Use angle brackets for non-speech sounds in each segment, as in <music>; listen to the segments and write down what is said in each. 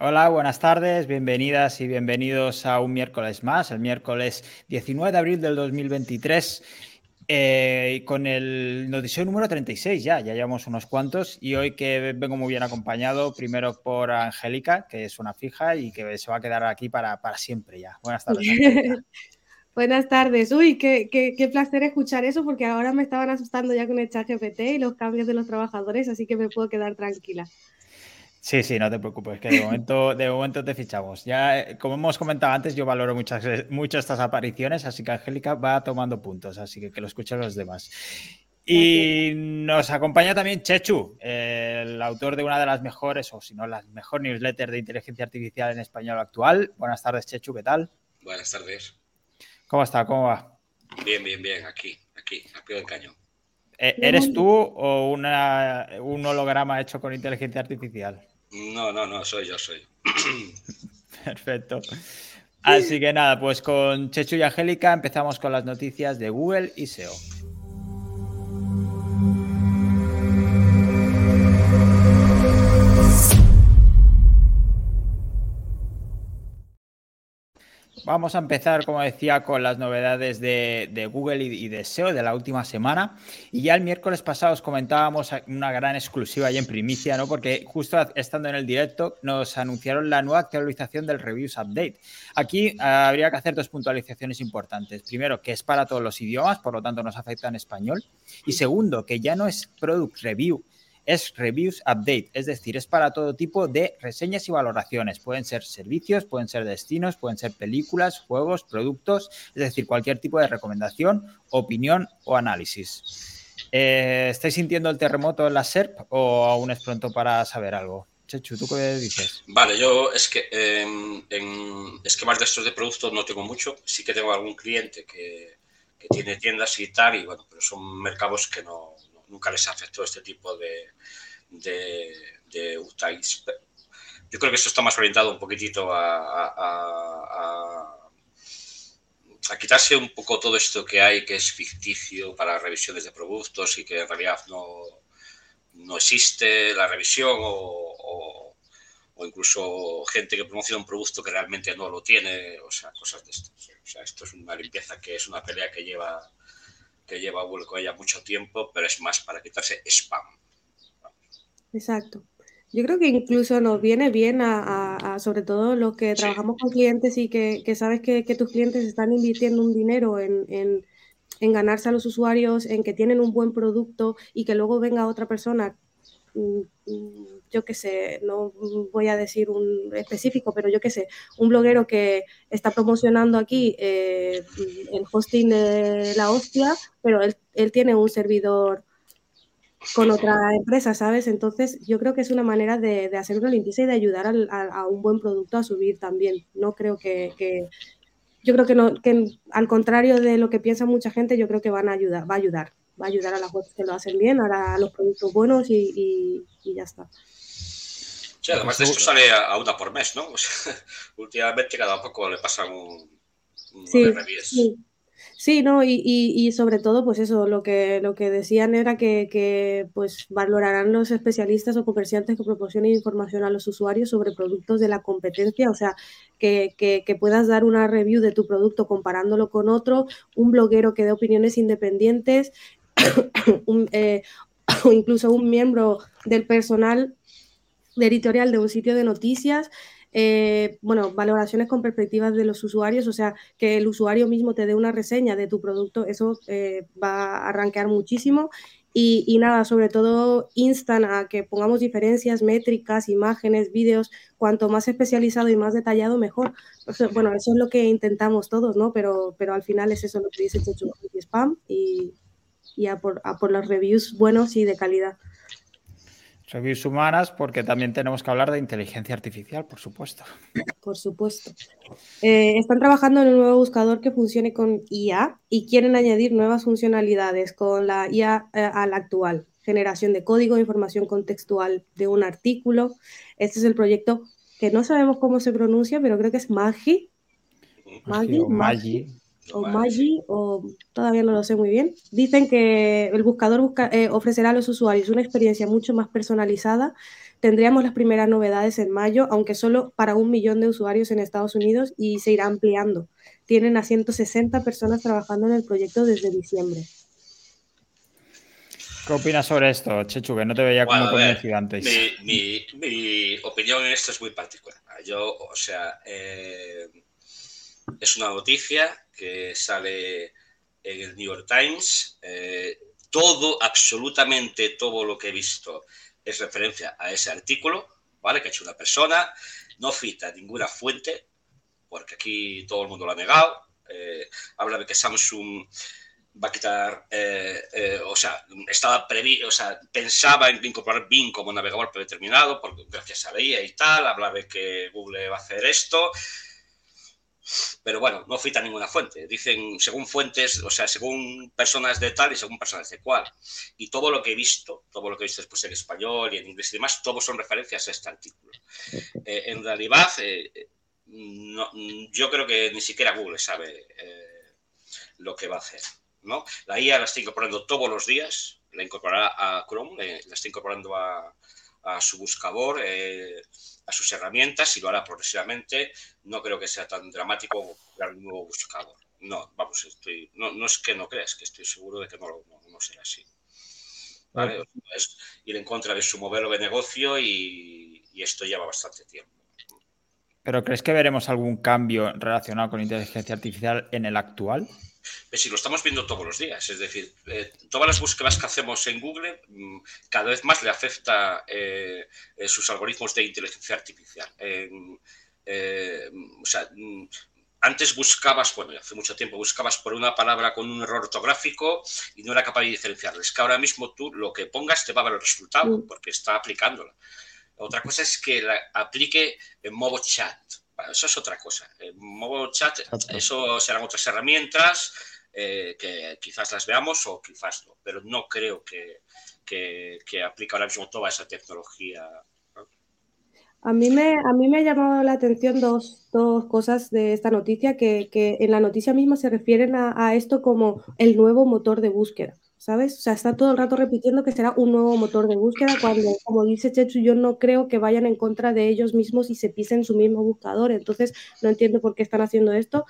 Hola, buenas tardes, bienvenidas y bienvenidos a un miércoles más, el miércoles 19 de abril del 2023, eh, con el noticiero número 36 ya, ya llevamos unos cuantos y hoy que vengo muy bien acompañado, primero por Angélica, que es una fija y que se va a quedar aquí para, para siempre ya. Buenas tardes. <laughs> Buenas tardes. Uy, qué, qué, qué, placer escuchar eso porque ahora me estaban asustando ya con el chat GPT y los cambios de los trabajadores, así que me puedo quedar tranquila. Sí, sí, no te preocupes, que de momento, de momento te fichamos. Ya, eh, como hemos comentado antes, yo valoro muchas, mucho estas apariciones, así que Angélica va tomando puntos, así que que lo escuchen los demás. Y nos acompaña también Chechu, el autor de una de las mejores, o si no, las mejor newsletter de inteligencia artificial en español actual. Buenas tardes, Chechu, ¿qué tal? Buenas tardes. ¿Cómo está? ¿Cómo va? Bien, bien, bien, aquí, aquí, a pie del cañón. Eh, ¿Eres tú o una, un holograma hecho con inteligencia artificial? No, no, no, soy yo, soy. <clears throat> Perfecto. Así que nada, pues con Chechu y Angélica empezamos con las noticias de Google y SEO. Vamos a empezar, como decía, con las novedades de, Google y, de SEO de la última semana. Y ya el miércoles pasado os comentábamos una gran exclusiva y en primicia, ¿no? Porque justo estando en el directo nos anunciaron la nueva actualización del Reviews Update. Aquí ah, habría que hacer dos puntualizaciones importantes. Primero, que es para todos los idiomas, por lo tanto nos afecta en español. Y segundo, que ya no es Product Review, es Reviews Update, es decir, es para todo tipo de reseñas y valoraciones. Pueden ser servicios, pueden ser destinos, pueden ser películas, juegos, productos, es decir, cualquier tipo de recomendación, opinión o análisis. Eh, ¿Estáis sintiendo el terremoto en la SERP o aún es pronto para saber algo? Chechu, ¿tú qué dices? Vale, yo es que em, en esquemas de estos de productos no tengo mucho. Sí que tengo algún cliente que, que tiene tiendas y tal, y bueno, pero son mercados que no, nunca les afectó este tipo de, de, de Yo creo que eso está más orientado un poquitito a, a, a, quitarse un poco todo esto que hay que es ficticio para revisiones de productos y que en realidad no, no existe la revisión o, o, incluso gente que promociona un producto que realmente no lo tiene, o sea, cosas de esto. O sea, esto es una limpieza que es una pelea que lleva que lleva Google con ella mucho tiempo, pero es más para quitarse spam. Exacto. Yo creo que incluso nos viene bien a, sobre todo los que trabajamos con clientes y que, sabes que, tus clientes están invirtiendo un dinero en, en, ganarse a los usuarios, en que tienen un buen producto y que luego venga otra persona mm, mm, yo qué sé, no voy a decir un específico, pero yo qué sé, un bloguero que está promocionando aquí eh, el hosting de la hostia, pero él, tiene un servidor con otra empresa, ¿sabes? Entonces yo creo que es una manera de, hacer una limpieza y de ayudar a, un buen producto a subir también. No creo que, yo creo que, no, que al contrario de lo que piensa mucha gente, yo creo que van a ayudar, va a ayudar, va a ayudar a las webs que lo hacen bien, a, los productos buenos y ya está. Sí, además de esto sale a, una por mes, ¿no? <laughs> últimamente cada poco le pasan un, sí, sí, sí. no, y, sobre todo, pues eso, lo que, lo que decían era que, pues valorarán los especialistas o comerciantes que proporcionen información a los usuarios sobre productos de la competencia, o sea, que, que, puedas dar una review de tu producto comparándolo con otro, un bloguero que dé opiniones independientes, <coughs> eh, <coughs> o incluso un miembro del personal de editorial de un sitio de noticias, eh, bueno, valoraciones con perspectivas de los usuarios, o sea, que el usuario mismo te dé una reseña de tu producto, eso eh, va a arranquear muchísimo. Y, nada, sobre todo instan a que pongamos diferencias, métricas, imágenes, vídeos, cuanto más especializado y más detallado, mejor. bueno, eso es lo que intentamos todos, ¿no? Pero, pero al final es eso lo que dice Chechu Spam y, y a, por, a por los reviews buenos y de calidad. Reviews humanas, porque también tenemos que hablar de inteligencia artificial, por supuesto. Por supuesto. Eh, están trabajando en un nuevo buscador que funcione con IA y quieren añadir nuevas funcionalidades con la IA eh, al actual. Generación de código, información contextual de un artículo. Este es el proyecto que no sabemos cómo se pronuncia, pero creo que es Magi. Magi. Magi o Magi, o todavía no lo sé muy bien. Dicen que el buscador eh, ofrecerá a los usuarios una experiencia mucho más personalizada, Tendríamos las primeras novedades en mayo, aunque solo para un millón de usuarios en Estados Unidos y se irá ampliando. Tienen a 160 personas trabajando en el proyecto desde diciembre. ¿Qué opinas sobre esto, Chechu? Que no te veía como convencido antes. Mi, opinión en esto es muy particular. Yo, o sea, eh, es una noticia que sale en el New York Times. Eh, todo, absolutamente todo lo que he visto es referencia a ese artículo, ¿vale? Que ha hecho una persona. No cita ninguna fuente, porque aquí todo el mundo lo ha negado. Eh, habla de que Samsung va a quitar, eh, eh, o sea, estaba previsto, o sea, pensaba en incorporar Bing como navegador predeterminado, porque gracias a la IA y tal, habla de que Google va a hacer esto, pero bueno, no cita ninguna fuente. Dicen según fuentes, o sea, según personas de tal y según personas de cual. Y todo lo que he visto, todo lo que he visto después en español y en inglés y demás, todos son referencias a este artículo. Eh, en realidad, yo creo que ni siquiera Google sabe lo que va a hacer. La IA la está incorporando todos los días, la incorporará a Chrome, la está incorporando a, su buscador, eh, a sus herramientas y lo hará progresivamente. No creo que sea tan dramático crear un nuevo buscador. No, vamos, estoy, no, es que no creas, que estoy seguro de que no, no, será así. Es ir en contra de su modelo de negocio y, y esto lleva bastante tiempo. ¿Pero crees que veremos algún cambio relacionado con inteligencia artificial en el actual? Pues si lo estamos viendo todos los días, es decir, eh, todas las búsquedas que hacemos en Google mm, cada vez más le afecta eh, eh, sus algoritmos de inteligencia artificial. o sea, mm, antes buscabas, bueno, hace mucho tiempo buscabas por una palabra con un error ortográfico y no era capaz de diferenciarles. que ahora mismo tú lo que pongas te va a dar el resultado mm. porque está aplicándola. Otra cosa es que la aplique en modo chat eso es otra cosa. Modo chat, eso serán otras herramientas eh, que quizás las veamos o quizás no, pero no creo que, que, aplique ahora mismo toda esa tecnología. A mí, me, a mí me ha llamado la atención dos, cosas de esta noticia, que, en la noticia misma se refieren a esto como el nuevo motor de búsqueda. ¿Sabes? O sea, está todo el rato repitiendo que será un nuevo motor de búsqueda cuando, como dice Chechu, yo no creo que vayan en contra de ellos mismos y se pisen su mismo buscador. Entonces, no entiendo por qué están haciendo esto.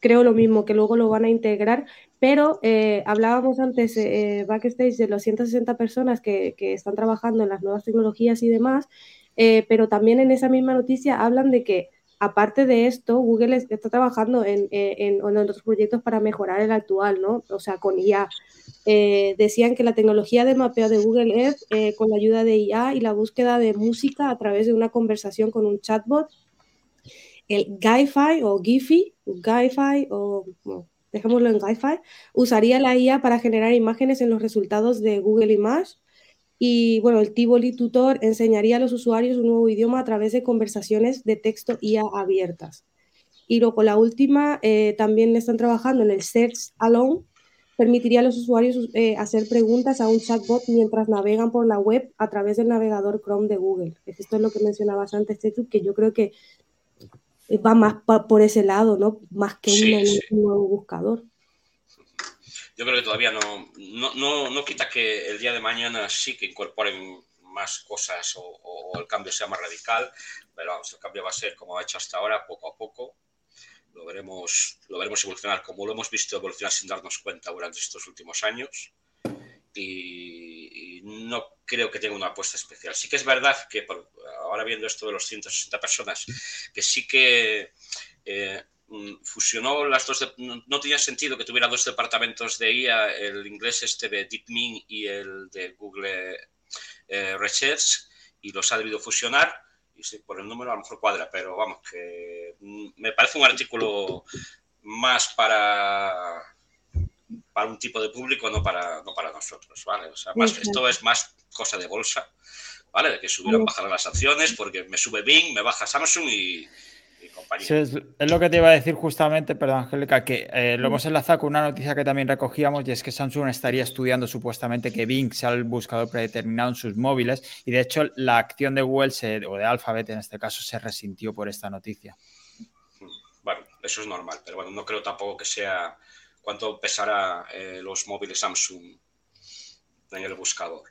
Creo lo mismo, que luego lo van a integrar, pero eh, hablábamos antes, eh, backstage, de los 160 personas que, están trabajando en las nuevas tecnologías y demás, eh, pero también en esa misma noticia hablan de que aparte de esto, Google está trabajando en, en, otros proyectos para mejorar el actual, ¿no? O sea, con IA. Eh, decían que la tecnología de mapeo de Google Earth, eh, con la ayuda de IA y la búsqueda de música a través de una conversación con un chatbot, el GIFI o GIFI, GIFI o dejémoslo en GIFI, usaría la IA para generar imágenes en los resultados de Google Image y bueno, el Tivoli Tutor enseñaría a los usuarios un nuevo idioma a través de conversaciones de texto IA abiertas. Y luego la última, eh, también están trabajando en el Search Alone, permitiría a los usuarios eh, hacer preguntas a un chatbot mientras navegan por la web a través del navegador Chrome de Google. Esto es lo que mencionabas antes, Tetu, que yo creo que va más por ese lado, ¿no? Más que un nuevo buscador yo creo que todavía no, no, no, quita que el día de mañana sí que incorporen más cosas o, el cambio sea más radical, pero vamos, el cambio va a ser como ha hecho hasta ahora, poco a poco. Lo veremos, lo veremos evolucionar como lo hemos visto evolucionar sin darnos cuenta durante estos últimos años. Y, no creo que tenga una apuesta especial. Sí que es verdad que ahora viendo esto de los 160 personas, que sí que eh, fusionó las dos, no, tenía sentido que tuviera dos departamentos de IA, el inglés este de DeepMind y el de Google eh, Research, y los ha debido fusionar. Y sí, por el número a lo mejor cuadra, pero vamos, que mm, me parece un artículo más para para un tipo de público, no para, no para nosotros, ¿vale? O sea, esto es más cosa de bolsa, ¿vale? De que subieran, bajar las acciones, porque me sube Bing, me baja Samsung y, es, lo que te iba a decir justamente, perdón Angélica, que eh, lo hemos enlazado con una noticia que también recogíamos y es que Samsung estaría estudiando supuestamente que Bing sea el buscador predeterminado en sus móviles y de hecho la acción de Google o de Alphabet en este caso se resintió por esta noticia. Bueno, eso es normal, pero bueno, no creo tampoco que sea cuánto pesará eh, los móviles Samsung en el buscador.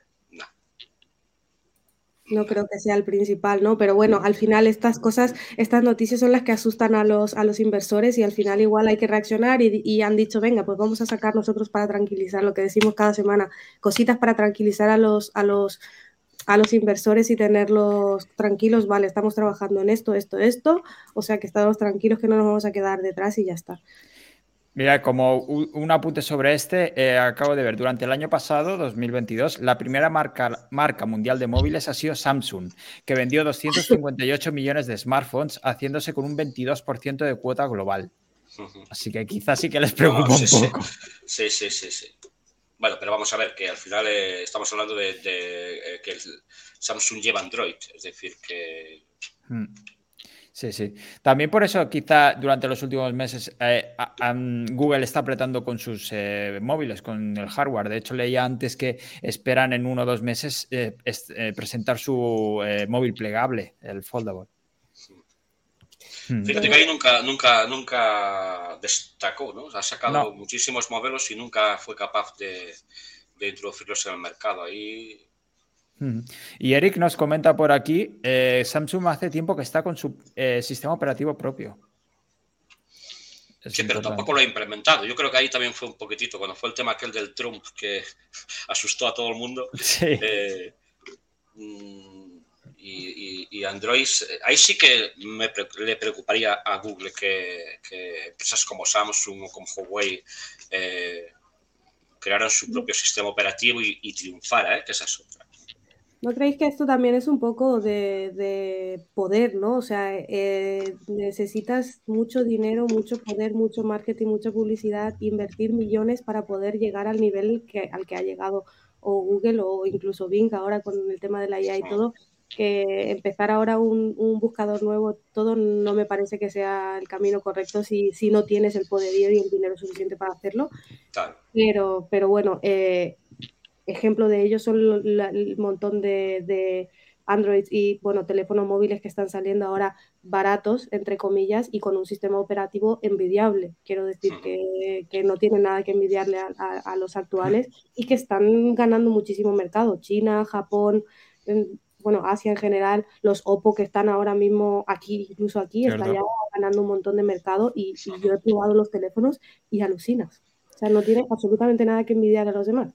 No creo que sea el principal, ¿no? Pero bueno, al final estas cosas, estas noticias son las que asustan a los, a los inversores y al final igual hay que reaccionar y, han dicho, venga, pues vamos a sacar nosotros para tranquilizar, lo que decimos cada semana, cositas para tranquilizar a los, a los, a los inversores y tenerlos tranquilos, vale, estamos trabajando en esto, esto, esto, o sea que estamos tranquilos que no nos vamos a quedar detrás y ya está. Mira, como un apunte sobre este, eh, acabo de ver, durante el año pasado, 2022, la primera marca, marca mundial de móviles ha sido Samsung, que vendió 258 millones de smartphones, haciéndose con un 22% de cuota global. Así que quizás sí que les preocupa un poco. Sí. sí, sí, sí, Bueno, pero vamos a ver que al final eh, estamos hablando de, eh, que Samsung lleva Android, es decir, que... Hmm. Sí, sí. También por eso quizá durante los últimos meses eh, Google está apretando con sus eh, móviles, con el hardware. De hecho, leía antes que esperan en uno o dos meses eh, presentar su móvil plegable, el foldable. Hmm. Fíjate que ahí nunca, nunca, nunca destacó, ¿no? Ha sacado muchísimos modelos y nunca fue capaz de, de introducirlos en el mercado. Ahí y Eric nos comenta por aquí, eh, Samsung hace tiempo que está con su eh, sistema operativo propio. sí, pero tampoco lo ha implementado. Yo creo que ahí también fue un poquitito, cuando fue el tema aquel del Trump que <laughs> asustó a todo el mundo. <laughs> Sí. Eh, mm, y, Android, ahí sí que le preocuparía a Google que, empresas como Samsung o como Huawei crearan su propio sistema operativo y, y triunfara, que esa es otra. ¿No creéis que esto también es un poco de, poder, ¿no? O sea, eh, necesitas mucho dinero, mucho poder, mucho marketing, mucha publicidad, invertir millones para poder llegar al nivel que, al que ha llegado o Google o incluso Bing ahora con el tema de la IA y todo, que empezar ahora un, buscador nuevo, todo no me parece que sea el camino correcto si, si no tienes el poder y el dinero suficiente para hacerlo. Pero, pero bueno, eh, ejemplo de ello son el montón de, de Android y bueno, teléfonos móviles que están saliendo ahora baratos, entre comillas, y con un sistema operativo envidiable. Quiero decir que, que no tiene nada que envidiarle a, los actuales y que están ganando muchísimo mercado. China, Japón, bueno, Asia en general, los Oppo que están ahora mismo aquí, incluso aquí, están ya ganando un montón de mercado y, y yo he probado los teléfonos y alucinas. O sea, no tiene absolutamente nada que envidiar a los demás.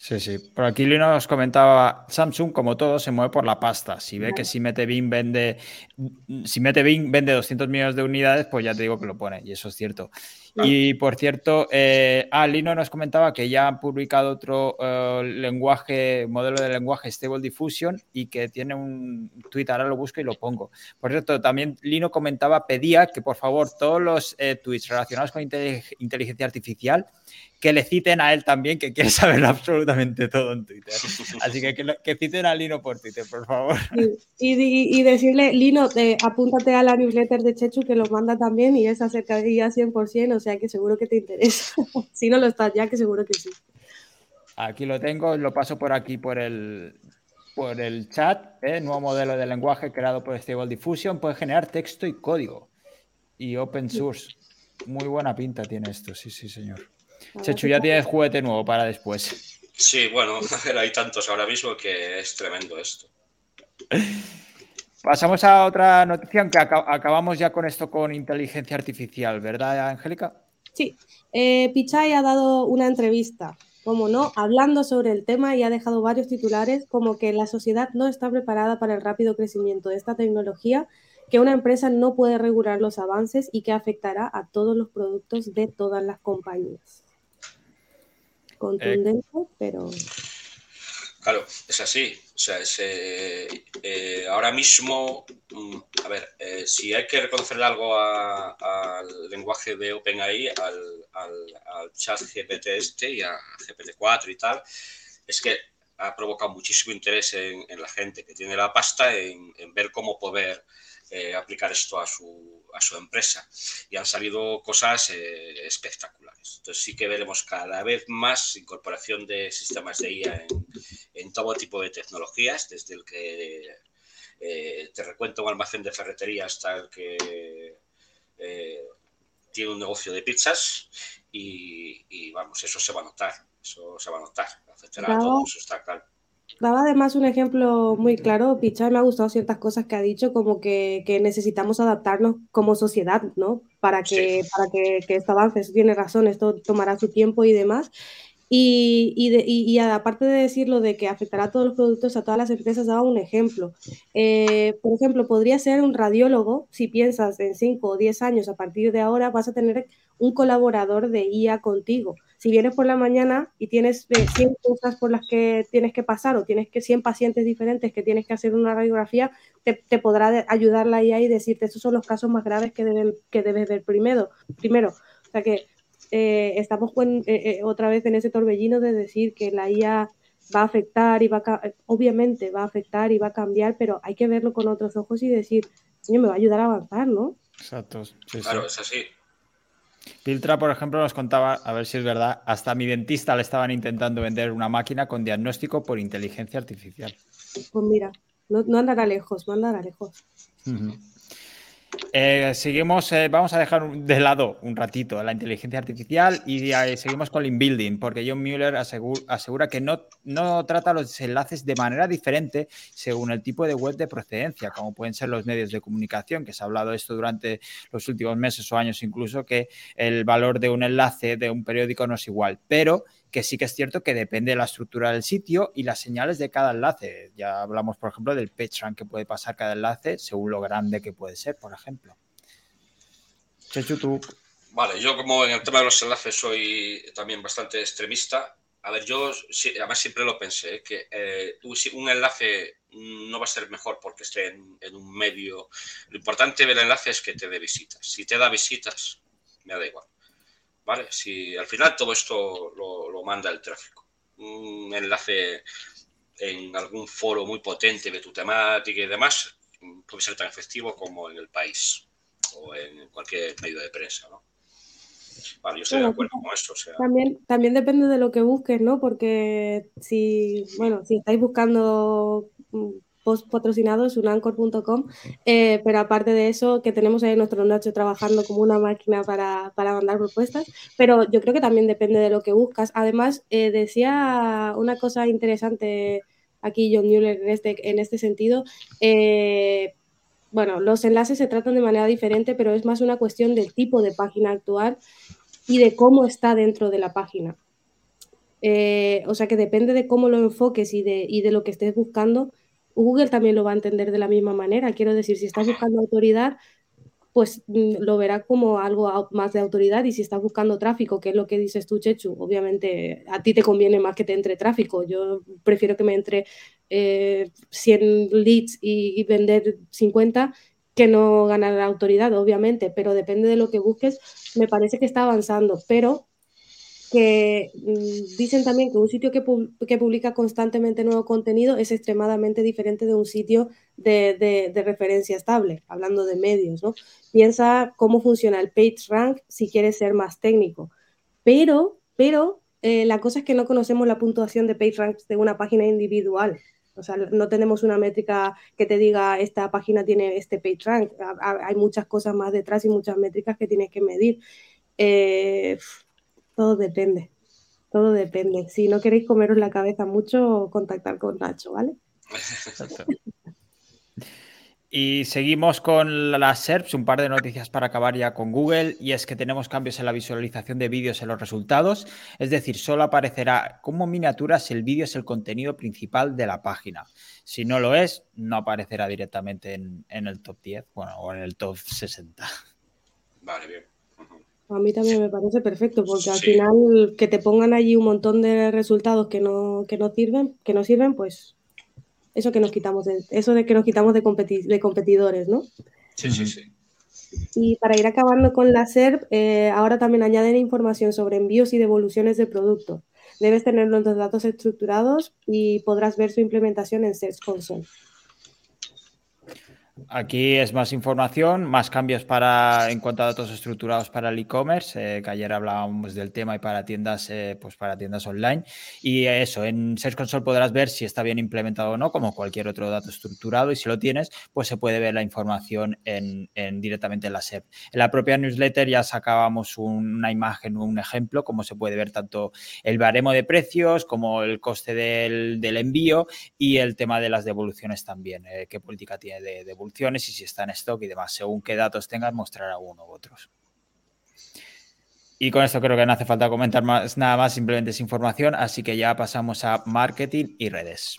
Sí, sí. Por aquí Lino nos comentaba, Samsung, como todo, se mueve por la pasta. Si ve que si mete Bing vende, si mete Bing vende 200 millones de unidades, pues ya te digo que lo pone, y eso es cierto. Y por cierto, eh, ah, Lino nos comentaba que ya han publicado otro eh, lenguaje, modelo de lenguaje Stable Diffusion y que tiene un tweet, ahora lo busco y lo pongo. Por cierto, también Lino comentaba, pedía que por favor todos los eh, tweets relacionados con inteligencia artificial que le citen a él también, que quiere saber <laughs> absolutamente todo en Twitter. Así que que, citen a Lino por Twitter, por favor. Y, decirle, Lino, apúntate a la newsletter de Chechu que lo manda también y es acerca de ella 100%, o sea que seguro que te interesa. <laughs> si no lo estás ya, que seguro que sí. Aquí lo tengo, lo paso por aquí por el, por el chat. ¿eh? Nuevo modelo de lenguaje creado por Stable Diffusion. Puede generar texto y código. Y open source. Muy buena pinta tiene esto, sí, sí, señor. Chechu, ya tienes juguete nuevo para después. Sí, bueno, <laughs> hay tantos ahora mismo que es tremendo esto. <laughs> Pasamos a otra noticia, aunque acabamos ya con esto con inteligencia artificial, ¿verdad, Angélica? Sí, eh, Pichai ha dado una entrevista, como no, hablando sobre el tema y ha dejado varios titulares como que la sociedad no está preparada para el rápido crecimiento de esta tecnología, que una empresa no puede regular los avances y que afectará a todos los productos de todas las compañías contundente, pero... Claro, es así. O sea, eh, eh, ahora mismo, mm, a ver, eh, si hay que reconocerle algo al lenguaje de OpenAI, al, al, chat GPT este y a GPT-4 y tal, es que ha provocado muchísimo interés en, la gente que tiene la pasta en ver cómo poder aplicar esto a su, a su empresa y han salido cosas eh, espectaculares. Entonces sí que veremos cada vez más incorporación de sistemas de IA en, todo tipo de tecnologías, desde el que eh, te recuento un almacén de ferretería hasta el que eh, tiene un negocio de pizzas y, vamos, eso se va a notar, eso se va a notar, afectará a todos, está claro. Daba además un ejemplo muy claro, Picha, me ha gustado ciertas cosas que ha dicho, como que, necesitamos adaptarnos como sociedad, ¿no? Para que, para que, que esto avance, tiene razón, esto tomará su tiempo y demás. Y, y, aparte de decirlo de que afectará a todos los productos, a todas las empresas, daba un ejemplo. Eh, por ejemplo, podría ser un radiólogo, si piensas en 5 o 10 años, a partir de ahora vas a tener un colaborador de IA contigo. Si vienes por la mañana y tienes 100 cosas por las que tienes que pasar o tienes que 100 pacientes diferentes que tienes que hacer una radiografía, te, podrá ayudar la IA y decirte, esos son los casos más graves que, deben, que debes ver primero. primero. O sea que eh, estamos eh, eh, otra vez en ese torbellino de decir que la IA va a afectar y va a, obviamente va a afectar y va a cambiar, pero hay que verlo con otros ojos y decir, me va a ayudar a avanzar, ¿no? Exacto. claro, es así. Piltra, por ejemplo, nos contaba, a ver si es verdad, hasta a mi dentista le estaban intentando vender una máquina con diagnóstico por inteligencia artificial. Pues mira, no, andará lejos, no andará lejos. Eh, seguimos, eh, vamos a dejar de lado un ratito la inteligencia artificial y seguimos con el inbuilding, porque John Mueller asegura que no, trata los enlaces de manera diferente según el tipo de web de procedencia, como pueden ser los medios de comunicación, que se ha hablado esto durante los últimos meses o años incluso, que el valor de un enlace de un periódico no es igual, pero que sí que es cierto que depende de la estructura del sitio y las señales de cada enlace. Ya hablamos, por ejemplo, del PageRank que puede pasar cada enlace según lo grande que puede ser, por ejemplo. Chechu, tú. Vale, yo como en el tema de los enlaces soy también bastante extremista. A ver, yo además siempre lo pensé, ¿eh? que eh, un enlace no va a ser mejor porque esté en, un medio. Lo importante del enlace es que te dé visitas. Si te da visitas, me da igual. ¿vale? Si al final todo esto lo, manda el tráfico. Un enlace en algún foro muy potente de tu temática y demás puede ser tan efectivo como en el país o en cualquier medio de prensa, ¿no? Vale, yo estoy de acuerdo con esto. también, también depende de lo que busques, ¿no? Porque si, bueno, si estáis buscando mm, patrocinados, unancor.com, eh, pero aparte de eso, que tenemos ahí nuestro Nacho trabajando como una máquina para, para, mandar propuestas, pero yo creo que también depende de lo que buscas. Además, eh, decía una cosa interesante aquí John Mueller en este, en este sentido. Eh, bueno, los enlaces se tratan de manera diferente, pero es más una cuestión del tipo de página actual y de cómo está dentro de la página. o sea que depende de cómo lo enfoques y de, y de lo que estés buscando, Google también lo va a entender de la misma manera. Quiero decir, si estás buscando autoridad, pues mm, lo verá como algo más de autoridad y si estás buscando tráfico, que es lo que dices tú, Chechu, obviamente a ti te conviene más que te entre tráfico. Yo prefiero que me entre 100 eh, leads y, vender 50 que no ganar autoridad, obviamente, pero depende de lo que busques, me parece que está avanzando, pero que mm, dicen también que un sitio que, publica constantemente nuevo contenido es extremadamente diferente de un sitio de, referencia estable, hablando de medios, ¿no? Piensa cómo funciona el PageRank si quieres ser más técnico. Pero, pero eh, la cosa es que no conocemos la puntuación de PageRank de una página individual. O sea, no tenemos una métrica que te diga esta página tiene este PageRank. Hay muchas cosas más detrás y muchas métricas que tienes que medir. Eh, todo depende. Todo depende. Si no queréis comeros la cabeza mucho, contactar con Nacho, ¿vale? Y seguimos con las SERPs, un par de noticias para acabar ya con Google, y es que tenemos cambios en la visualización de vídeos en los resultados, es decir, solo aparecerá como miniaturas el vídeo es el contenido principal de la página. Si no lo es, no aparecerá directamente en, en el top 10, bueno, o en el top 60. Vale, bien. A mí también me parece perfecto, porque al final que te pongan allí un montón de resultados que no, que no sirven, que no sirven, pues eso que nos quitamos de, eso de que nos quitamos de, de competidores, ¿no? Sí, sí, sí. Y para ir acabando con la SERP, eh, ahora también añaden información sobre envíos y devoluciones de producto. Debes tener los datos estructurados y podrás ver su implementación en Search Console. Aquí es más información, más cambios para en cuanto a datos estructurados para el e-commerce, eh, que ayer hablábamos del tema y para tiendas, eh, pues para tiendas online. Y eso, en Search Console podrás ver si está bien implementado o no, como cualquier otro dato estructurado. Y si lo tienes, pues se puede ver la información en, directamente en la SEP. En la propia newsletter ya sacábamos una imagen, un ejemplo, como se puede ver tanto el baremo de precios como el coste del, envío y el tema de las devoluciones también, eh, qué política tiene de devolución y si está en stock y demás. Según qué datos tengas, mostrará uno u otros. Y con esto creo que no hace falta comentar más, nada más, simplemente es información, así que ya pasamos a marketing y redes.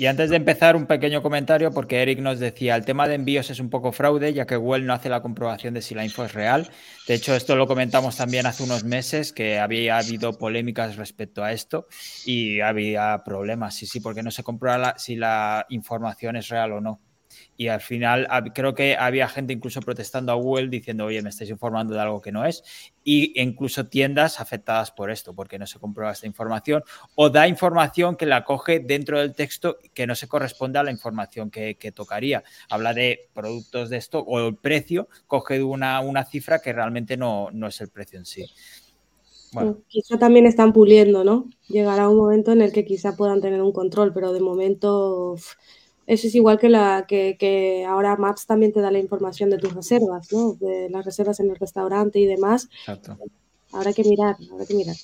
Y antes de empezar, un pequeño comentario, porque Eric nos decía, el tema de envíos es un poco fraude, ya que Google no hace la comprobación de si la info es real. De hecho, esto lo comentamos también hace unos meses, que había habido polémicas respecto a esto y había problemas, sí, sí, porque no se comprueba si la información es real o no. Y al final creo que había gente incluso protestando a Google diciendo, oye, me estáis informando de algo que no es. Y incluso tiendas afectadas por esto, porque no se comprueba esta información. O da información que la coge dentro del texto que no se corresponde a la información que, tocaría. Habla de productos de esto o el precio, coge una, una cifra que realmente no, no es el precio en sí. Bueno. Quizá también están puliendo, ¿no? Llegará un momento en el que quizá puedan tener un control, pero de momento eso es igual que, la, que, ahora Maps también te da la información de tus reservas, ¿no? De las reservas en el restaurante y demás. Exacto. Habrá que mirar, habrá que mirar.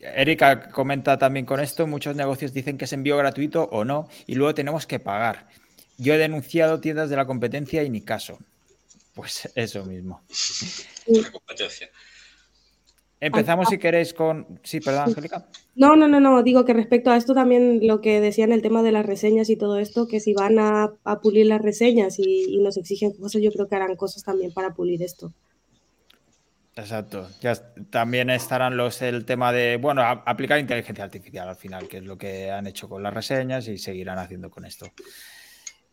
Erika comenta también con esto, muchos negocios dicen que es envío gratuito o no, y luego tenemos que pagar. Yo he denunciado tiendas de la competencia y ni caso. Pues eso mismo. La competencia. Empezamos, si queréis, con. Sí, perdón, Angélica. No, no, no, no. Digo que respecto a esto también lo que decían el tema de las reseñas y todo esto, que si van a, pulir las reseñas y, nos exigen cosas, yo creo que harán cosas también para pulir esto. Exacto. Ya también estarán los el tema de, bueno, aplicar inteligencia artificial al final, que es lo que han hecho con las reseñas y seguirán haciendo con esto.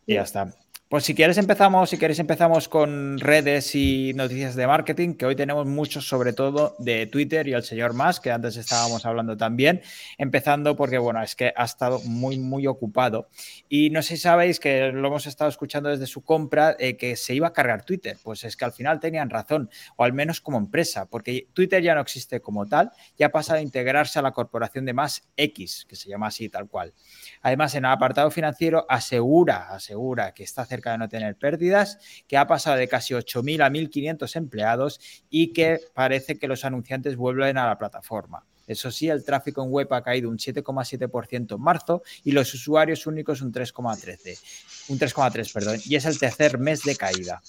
Y ya está. Pues si quieres empezamos, si queréis empezamos con redes y noticias de marketing, que hoy tenemos muchos sobre todo de Twitter y el señor Más, que antes estábamos hablando también, empezando porque bueno, es que ha estado muy muy ocupado. Y no sé si sabéis que lo hemos estado escuchando desde su compra eh, que se iba a cargar Twitter, pues es que al final tenían razón, o al menos como empresa, porque Twitter ya no existe como tal, ya pasa a integrarse a la corporación de Más X, que se llama así tal cual. Además, en el apartado financiero asegura, asegura que está cerca de no tener pérdidas, que ha pasado de casi 8.000 a 1.500 empleados y que parece que los anunciantes vuelven a la plataforma. Eso sí, el tráfico en web ha caído un 7,7% en marzo y los usuarios únicos un 3,13, un 3,3, perdón, y es el tercer mes de caída.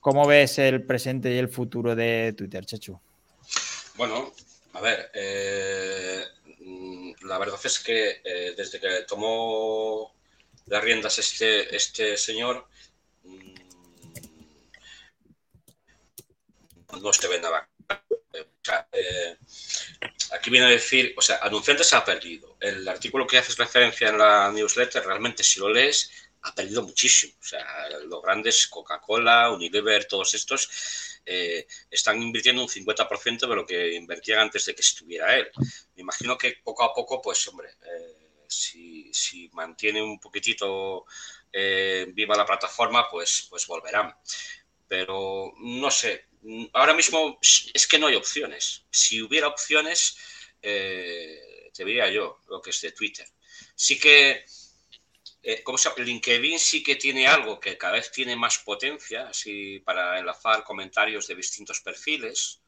¿Cómo ves el presente y el futuro de Twitter, Chechu? Bueno, a ver, eh, la verdad es que eh, desde que tomó las riendas este, este señor, mm, no se ve nada. Eh, aquí viene a decir, o sea, anunciante se ha perdido. El artículo que haces referencia en la newsletter, realmente si lo lees, ha perdido muchísimo. O sea, los grandes, Coca-Cola, Unilever, todos estos, eh, están invirtiendo un 50% de lo que invertían antes de que estuviera él. Me imagino que poco a poco, pues hombre, eh, si, mantiene un poquitito eh, viva la plataforma, pues, pues volverán. Pero no sé, ahora mismo es que no hay opciones. Si hubiera opciones, te diría yo lo que es de Twitter. Sí que eh, ¿cómo se LinkedIn sí que tiene algo que cada vez tiene más potencia, así para enlazar comentarios de distintos perfiles,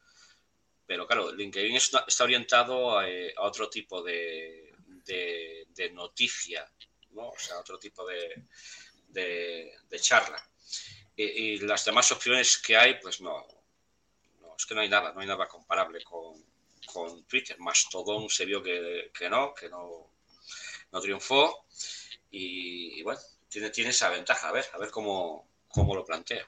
pero claro, LinkedIn está, orientado eh, a, otro tipo de, noticia, ¿no? o sea, otro tipo de, charla. Y, las demás opciones que hay, pues no, es que no hay nada, no hay nada comparable con, Twitter. Mastodon se vio que, que no, que no, no triunfó. Y, bueno, tiene, tiene esa ventaja. A ver, a ver cómo, lo plantea.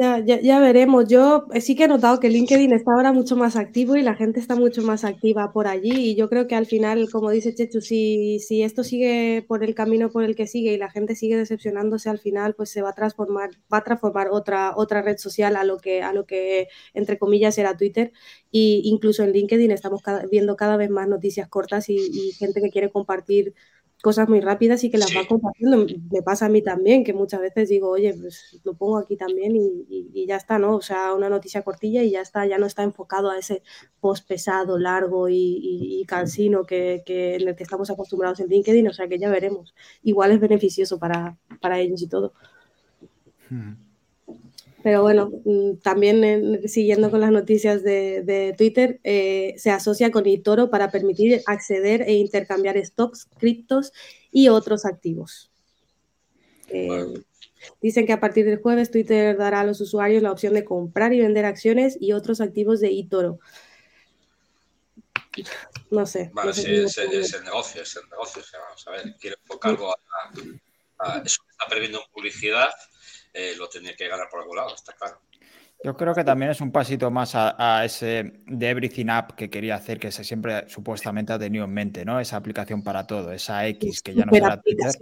Ya, ya, veremos. Yo sí que he notado que LinkedIn está ahora mucho más activo y la gente está mucho más activa por allí. Y yo creo que al final, como dice Chechu, si, si esto sigue por el camino por el que sigue y la gente sigue decepcionándose, al final pues se va a transformar, va a transformar otra, otra red social a lo que, a lo que entre comillas era Twitter. Y incluso en LinkedIn estamos viendo cada vez más noticias cortas y, y gente que quiere compartir cosas muy rápidas y que las va compartiendo. Me pasa a mí también, que muchas veces digo, oye, pues lo pongo aquí también y, ya está, ¿no? O sea, una noticia cortilla y ya está, ya no está enfocado a ese post pesado, largo y, cansino que, en el que estamos acostumbrados en LinkedIn, o sea que ya veremos. Igual es beneficioso para, para ellos y todo. Hmm. Pero bueno, mm, también siguiendo con las noticias de, Twitter, eh, se asocia con eToro para permitir acceder e intercambiar stocks, criptos y otros activos. Eh, dicen que a partir del jueves Twitter dará a los usuarios la opción de comprar y vender acciones y otros activos de eToro. No sé. Vale, sí, es, el negocio, es el negocio. vamos a ver, quiero enfocar algo a, eso que está perdiendo en publicidad eh, lo tenía que ganar por algún lado, está claro. Yo creo que también es un pasito más a, ese de Everything App que quería hacer, que se siempre supuestamente ha tenido en mente, ¿no? Esa aplicación para todo, esa X que ya no será Twitter.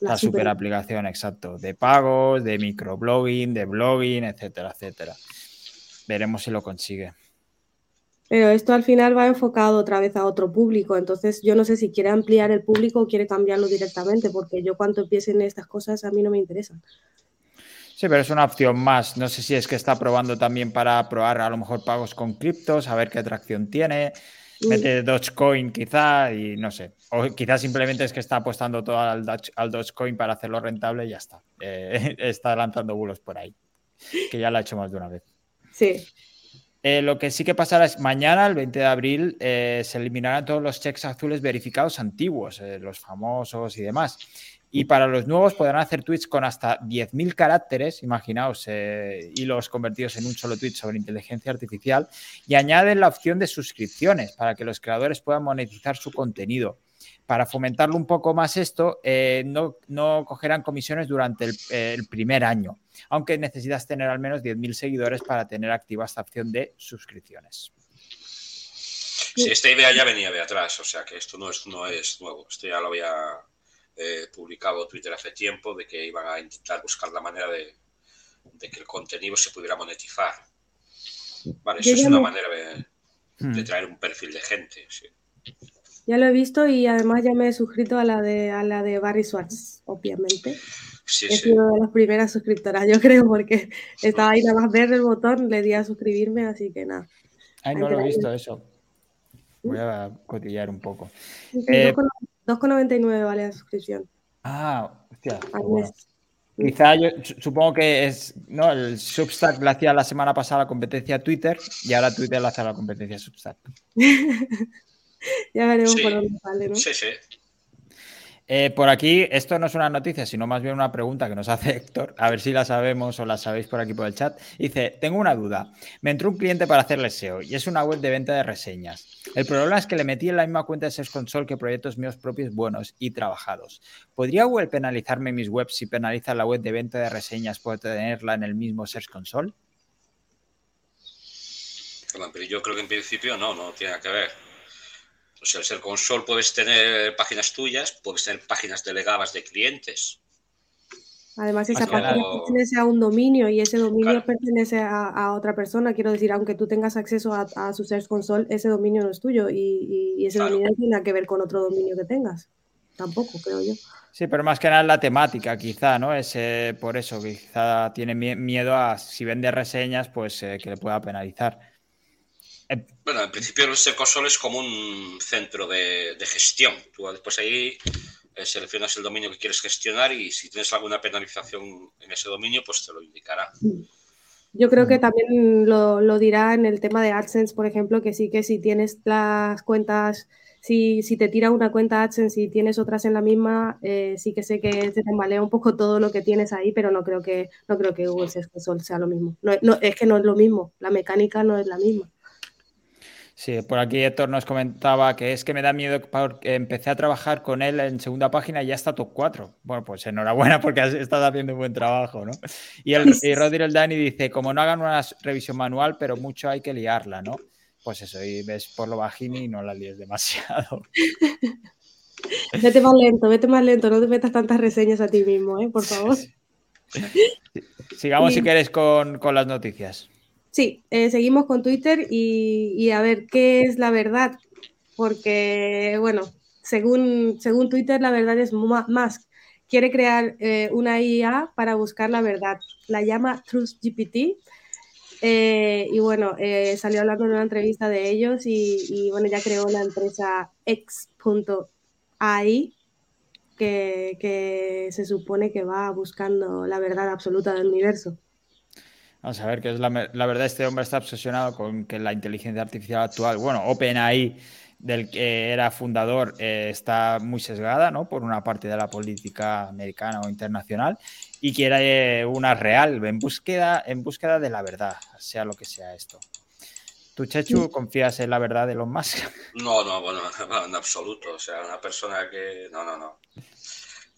La, super, aplicación, exacto, de pagos, de microblogging, de blogging, etcétera, etcétera. Veremos si lo consigue. Pero esto al final va enfocado otra vez a otro público, entonces yo no sé si quiere ampliar el público o quiere cambiarlo directamente, porque yo cuando empiecen estas cosas a mí no me interesan. Sí, pero es una opción más. No sé si es que está probando también para probar a lo mejor pagos con criptos, a ver qué atracción tiene. Mm. Mete Dogecoin quizá y no sé. O quizás simplemente es que está apostando todo al, al Dogecoin para hacerlo rentable y ya está. Eh, <laughs> está lanzando bulos por ahí, que ya lo ha hecho más de una vez. Sí. Eh, lo que sí que pasará es mañana, el 20 de abril, eh, se eliminarán todos los checks azules verificados antiguos, los famosos y demás. Y para los nuevos podrán hacer tweets con hasta 10.000 caracteres, imaginaos, eh, hilos convertidos en un solo tweet sobre inteligencia artificial, y añaden la opción de suscripciones para que los creadores puedan monetizar su contenido. Para fomentarlo un poco más esto, eh, no, cogerán comisiones durante el, primer año, aunque necesitas tener al menos 10.000 seguidores para tener activa esta opción de suscripciones. Sí, esta idea ya venía de atrás, o sea que esto no es, no es nuevo, esto ya lo había eh, publicado Twitter hace tiempo de que iban a intentar buscar la manera de, que el contenido se pudiera monetizar. Vale, eso es una manera de, hmm. traer un perfil de gente. Ya lo he visto y además ya me he suscrito a la de, a la de Barry Swartz, obviamente. Sí, he sido de las primeras suscriptoras, yo creo, porque estaba ahí nada más ver el botón, le di a suscribirme, así que nada. Ay, no lo he visto eso. Voy a cotillar un poco. 2,99 vale la suscripción. Ah, hostia. Quizá yo supongo que es, ¿no? El Substack le hacía la semana pasada la competencia a Twitter y ahora Twitter le hace la competencia a Substack. <laughs> ya veremos por dónde sale, ¿no? Sí, sí. Eh, por aquí, esto no es una noticia, sino más bien una pregunta que nos hace <laughs> Héctor, a ver si la sabemos o la sabéis por aquí por el chat. Dice, tengo una duda. Me entró un cliente para hacerle SEO y es una web de venta de reseñas. El problema es que le metí en la misma cuenta de Search Console que proyectos míos propios buenos y trabajados. ¿Podría Google penalizarme mis webs si penaliza la web de venta de reseñas por tenerla en el mismo Search Console? Pero yo creo que en principio no, no tiene que ver. O sea, el Console puedes tener páginas tuyas, puedes tener páginas delegadas de clientes. Además, esa página pertenece a un dominio y ese dominio pertenece a, otra persona. Quiero decir, aunque tú tengas acceso a, su Search Console, ese dominio no es tuyo y, ese dominio no tiene nada que ver con otro dominio que tengas. Tampoco, creo yo. Sí, pero más que nada la temática, quizá, ¿no? Es por eso, quizá tiene miedo a si vende reseñas, pues eh, que le pueda penalizar. Eh, bueno, en principio el Secosol es como un centro de, gestión. Tú después ahí eh, seleccionas el dominio que quieres gestionar y si tienes alguna penalización en ese dominio, pues te lo indicará. Yo creo que también lo, dirá en el tema de AdSense, por ejemplo, que sí que si tienes las cuentas, si, si te tira una cuenta AdSense y tienes otras en la misma, eh, sí que sé que te tambalea un poco todo lo que tienes ahí, pero no creo que, no creo que Google sea lo mismo. no, es que no es lo mismo, la mecánica no es la misma. Sí, por aquí Héctor nos comentaba que es que me da miedo porque empecé a trabajar con él en segunda página y ya está top 4. Bueno, pues enhorabuena porque estás haciendo un buen trabajo, ¿no? Y, el, y el Dani dice, como no hagan una revisión manual, pero mucho hay que liarla, ¿no? Pues eso, y ves por lo bajini y no la líes demasiado. <laughs> Vete más lento, vete más lento, no te metas tantas reseñas a ti mismo, ¿eh? por favor. Sigamos si quieres con, las noticias. Sí, eh, seguimos con Twitter y, a ver qué es la verdad, porque bueno, según, según Twitter la verdad es Musk quiere crear eh, una IA para buscar la verdad. La llama TruthGPT eh, y bueno, salió hablando en una entrevista de ellos y, bueno, ya creó la empresa X.AI ahí que, se supone que va buscando la verdad absoluta del universo. Vamos a ver, que es la, verdad, este hombre está obsesionado con que la inteligencia artificial actual, bueno, OpenAI, del que era fundador, eh, está muy sesgada, ¿no? Por una parte de la política americana o internacional y quiere eh, una real, en búsqueda, en búsqueda de la verdad, sea lo que sea esto. ¿Tú, Chechu, confías en la verdad de los más? No, no, bueno, <laughs> en absoluto. O sea, una persona que. No, no, no.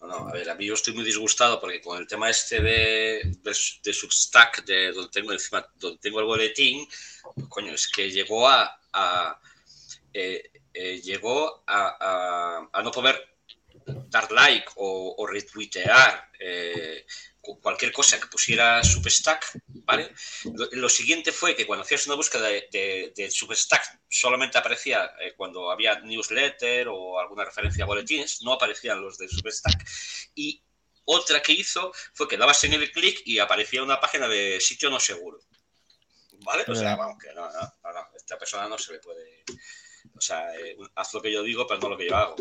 No, a ver, a mí yo estoy muy disgustado porque con el tema este de, de, Substack, de donde tengo encima, donde tengo el boletín, pues, coño, es que llegó a, eh, eh, llegó a, no poder dar like o, o retuitear eh, cualquier cosa que pusiera Substack, ¿vale? Lo, siguiente fue que cuando hacías una búsqueda de, Substack solamente aparecía eh, cuando había newsletter o alguna referencia a boletines, no aparecían los de Substack. Y otra que hizo fue que dabas en el clic y aparecía una página de sitio no seguro. ¿Vale? O sea, vamos, que no, no, no, esta persona no se le puede... O sea, eh, haz lo que yo digo, pero no lo que yo hago.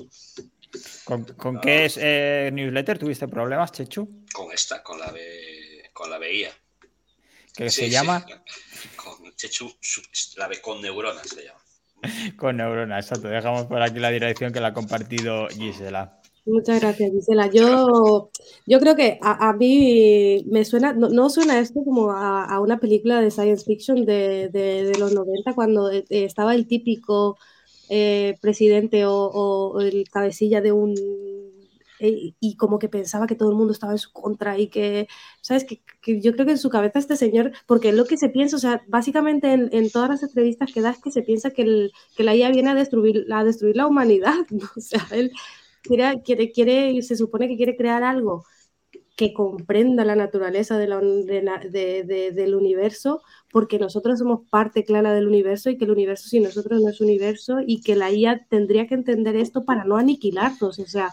¿Con, qué es, eh, newsletter tuviste problemas, Chechu? Con esta, con la de con la veía. ¿Qué se llama? Con Chechu, la de con neuronas se llama. <laughs> con neuronas, exacto. Dejamos por aquí la dirección que la ha compartido Gisela. Muchas gracias, Gisela. Yo, yo creo que a, mí me suena, no, suena esto como a, una película de science fiction de, de los 90, cuando eh, estaba el típico eh, presidente o, el cabecilla de un... Eh, y como que pensaba que todo el mundo estaba en su contra y que, ¿sabes? Que, yo creo que en su cabeza este señor, porque es lo que se piensa, o sea, básicamente en, todas las entrevistas que da es que se piensa que, el, que la IA viene a destruir, a destruir la humanidad, <laughs> o sea, él quiere, quiere, se supone que quiere crear algo que comprenda la naturaleza de de, del universo, porque nosotros somos parte clara del universo y que el universo sin nosotros no es universo y que la IA tendría que entender esto para no aniquilarnos. O sea,